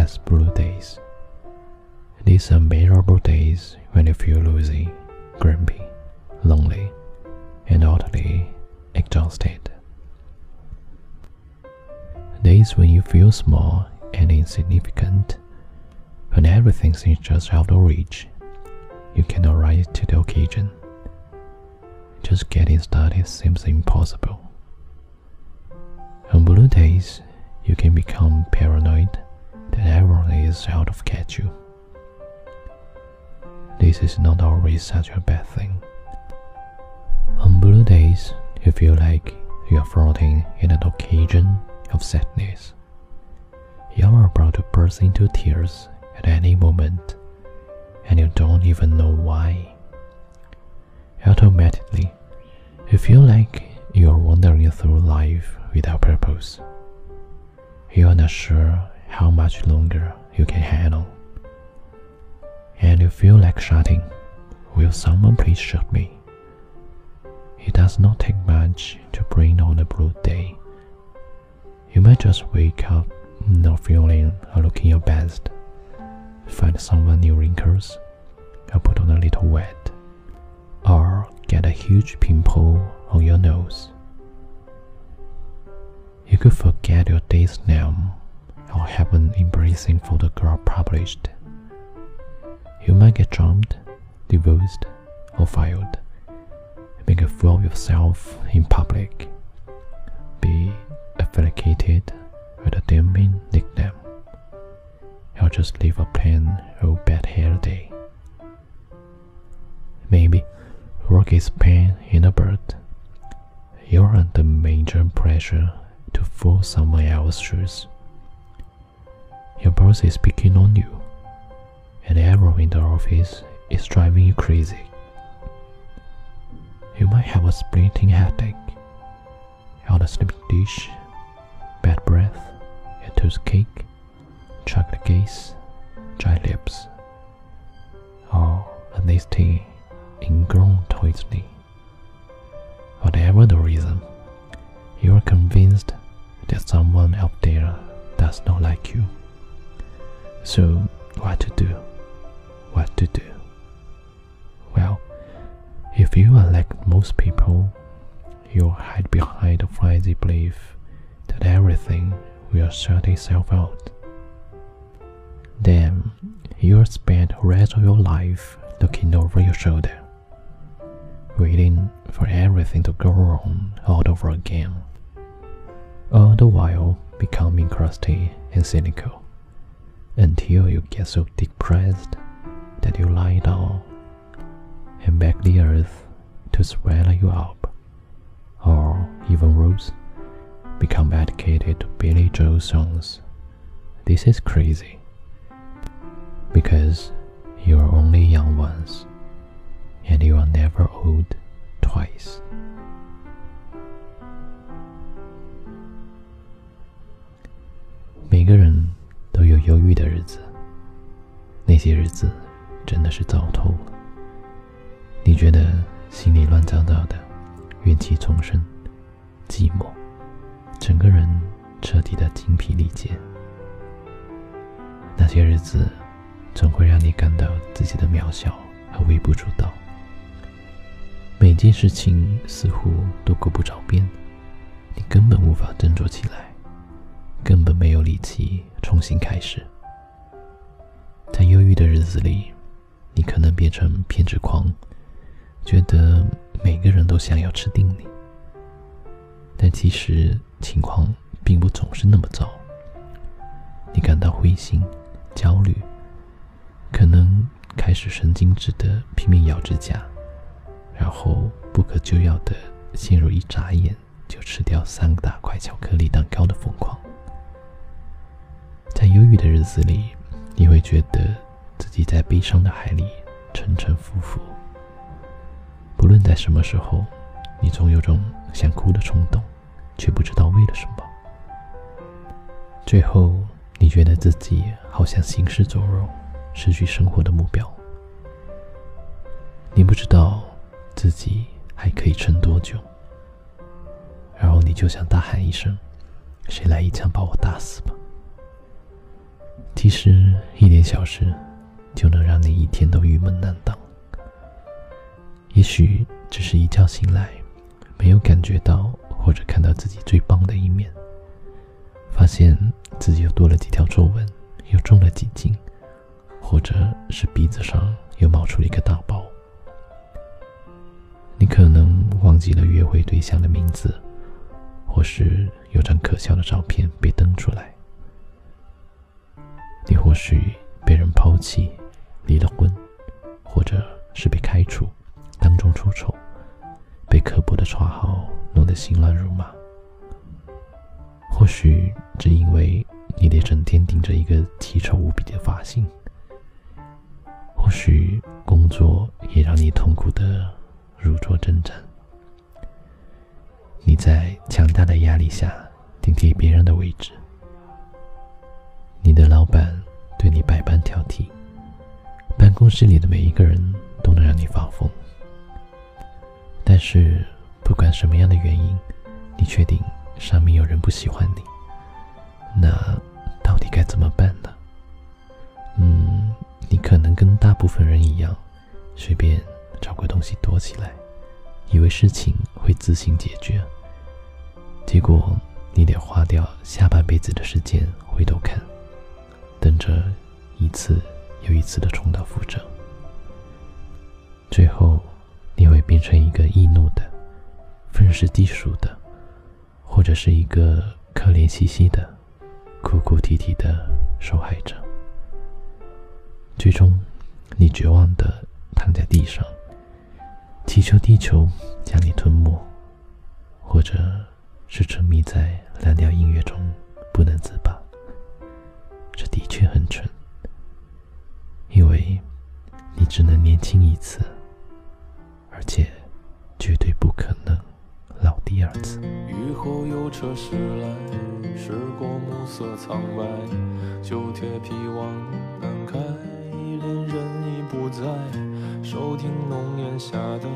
has blue days. These are miserable days when you feel lousy, grumpy, lonely, and utterly exhausted. Days when you feel small and insignificant, when everything seems just out of reach, you cannot rise to the occasion. Just getting started seems impossible. On blue days, you can become paranoid that everyone is out to catch you. This is not always such a bad thing. On blue days, you feel like you are floating in an occasion of sadness. You are about to burst into tears at any moment, and you don't even know why. Automatically, you feel like you are wandering through life without purpose. You are not sure how much longer you can handle. And you feel like shouting, Will someone please shoot me? It does not take much to bring on a blue day. You might just wake up not feeling or looking your best, find someone new wrinkles, or put on a little wet, or get a huge pimple on your nose. You could forget your day's name or have an embracing photograph published. You might get jumped, divorced, or fired. Make a fool of yourself in public. Be affiliated with a damning nickname. Or just live a plain old bad hair day. Maybe work is pain in a bird. You're under major pressure to fill someone else's shoes. Your boss is picking on you, and everyone in the office is driving you crazy. You might have a splitting headache, or a sleeping dish, bad breath, a toothache, chocolate gaze, dry lips, or a nasty ingrown toothache. Whatever the reason, you are convinced that someone out there does not like you. So, what to do? What to do? Well, if you are like most people, you'll hide behind the flimsy belief that everything will sort itself out. Then you'll spend the rest of your life looking over your shoulder, waiting for everything to go wrong all over again, all the while becoming crusty and cynical until you get so depressed that you lie down and beg the earth to swallow you up, or even worse, become addicted to Billy Joel songs. This is crazy because you are only young once and you are never old twice. 郁的日子，那些日子真的是糟透了。你觉得心里乱糟糟的，怨气丛生，寂寞，整个人彻底的精疲力竭。那些日子总会让你感到自己的渺小和微不足道，每件事情似乎都够不着边，你根本无法振作起来，根本没有力气重新开始。忧郁的日子里，你可能变成偏执狂，觉得每个人都想要吃定你。但其实情况并不总是那么糟。你感到灰心、焦虑，可能开始神经质的拼命咬指甲，然后不可救药的陷入一眨眼就吃掉三大块巧克力蛋糕的疯狂。在忧郁的日子里，你会觉得自己在悲伤的海里沉沉浮浮。不论在什么时候，你总有种想哭的冲动，却不知道为了什么。最后，你觉得自己好像行尸走肉，失去生活的目标。你不知道自己还可以撑多久，然后你就想大喊一声：“谁来一枪把我打死吧！”其实一点小事就能让你一天都郁闷难当。也许只是一觉醒来，没有感觉到或者看到自己最棒的一面，发现自己又多了几条皱纹，又重了几斤，或者是鼻子上又冒出了一个大包。你可能忘记了约会对象的名字，或是有张可笑的照片被登出来。你或许被人抛弃，离了婚，或者是被开除，当众出丑，被刻薄的绰号弄得心乱如麻。或许只因为你得整天盯着一个奇丑无比的发型。或许工作也让你痛苦的。如坐针毡，你在强大的压力下顶替别人的位置。室里的每一个人都能让你发疯。但是，不管什么样的原因，你确定上面有人不喜欢你，那到底该怎么办呢？嗯，你可能跟大部分人一样，随便。找个东西躲起来，以为事情会自行解决。结果你得花掉下半辈子的时间回头看，等着一次又一次的重蹈覆辙。最后你会变成一个易怒的、愤世嫉俗的，或者是一个可怜兮兮的、哭哭啼啼的受害者。最终，你绝望的躺在地上。祈求地球将你吞没，或者是沉迷在蓝调音乐中不能自拔。只能年轻一次，而且绝对不可能老第二次。雨后有车驶来，驶过暮色苍白，旧铁皮往南开，恋人已不在。收听浓烟下的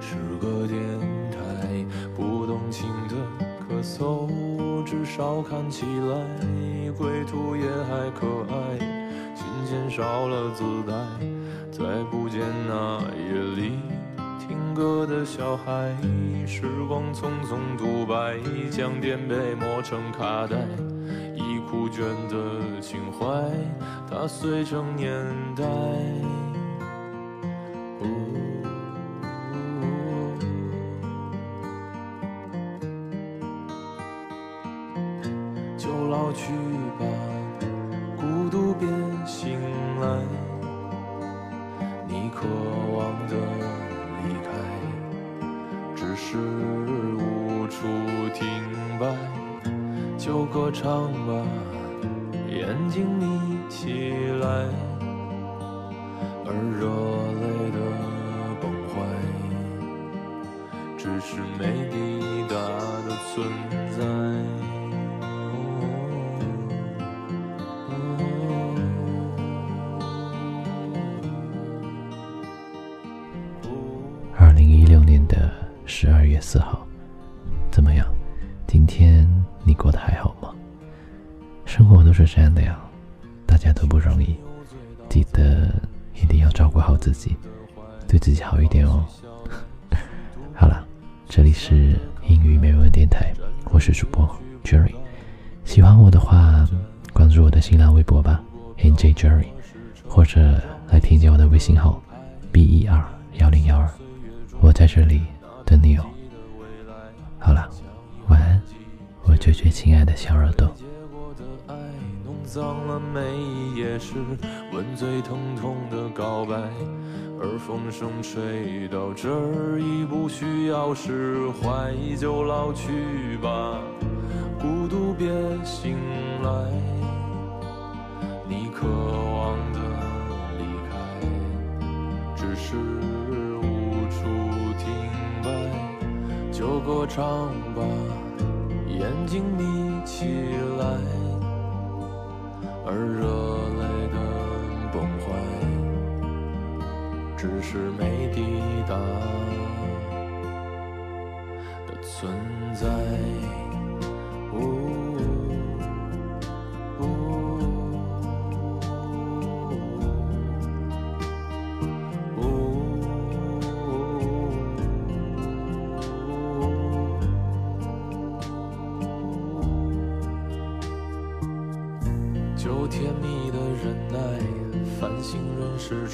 诗歌电台，不动情的咳嗽，至少看起来归途也还可爱。琴弦少了姿态，再不见那夜里听歌的小孩。时光匆匆独白，将颠沛磨成卡带，已枯卷的情怀，踏碎成年代。就老去吧，唱吧，眼睛眯起来，而热泪的崩坏，只是没抵达的存在。十二月四号，怎么样？今天你过得还好吗？生活都是这样的呀，大家都不容易，记得一定要照顾好自己，对自己好一点哦。好了，这里是英语美文电台，我是主播 Jerry。喜欢我的话，关注我的新浪微博吧，NJ Jerry，或者来添加我的微信号 B E R 幺零幺二，我在这里。等你哦。好了，晚安，我最最亲爱的小耳朵。脏了每一页诗，吻最疼痛的告白，而风声吹到这儿已不需要释怀，就老去吧，孤独别醒来，你渴望的离开，只是无处停摆。就歌唱吧，眼睛眯起来，而热泪的崩坏，只是没抵达的存在。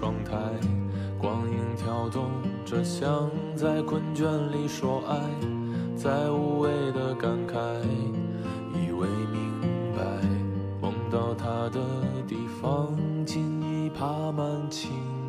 窗台，光影跳动着，像在困倦里说爱，在无谓的感慨，以为明白，梦到他的地方，尽已爬满青。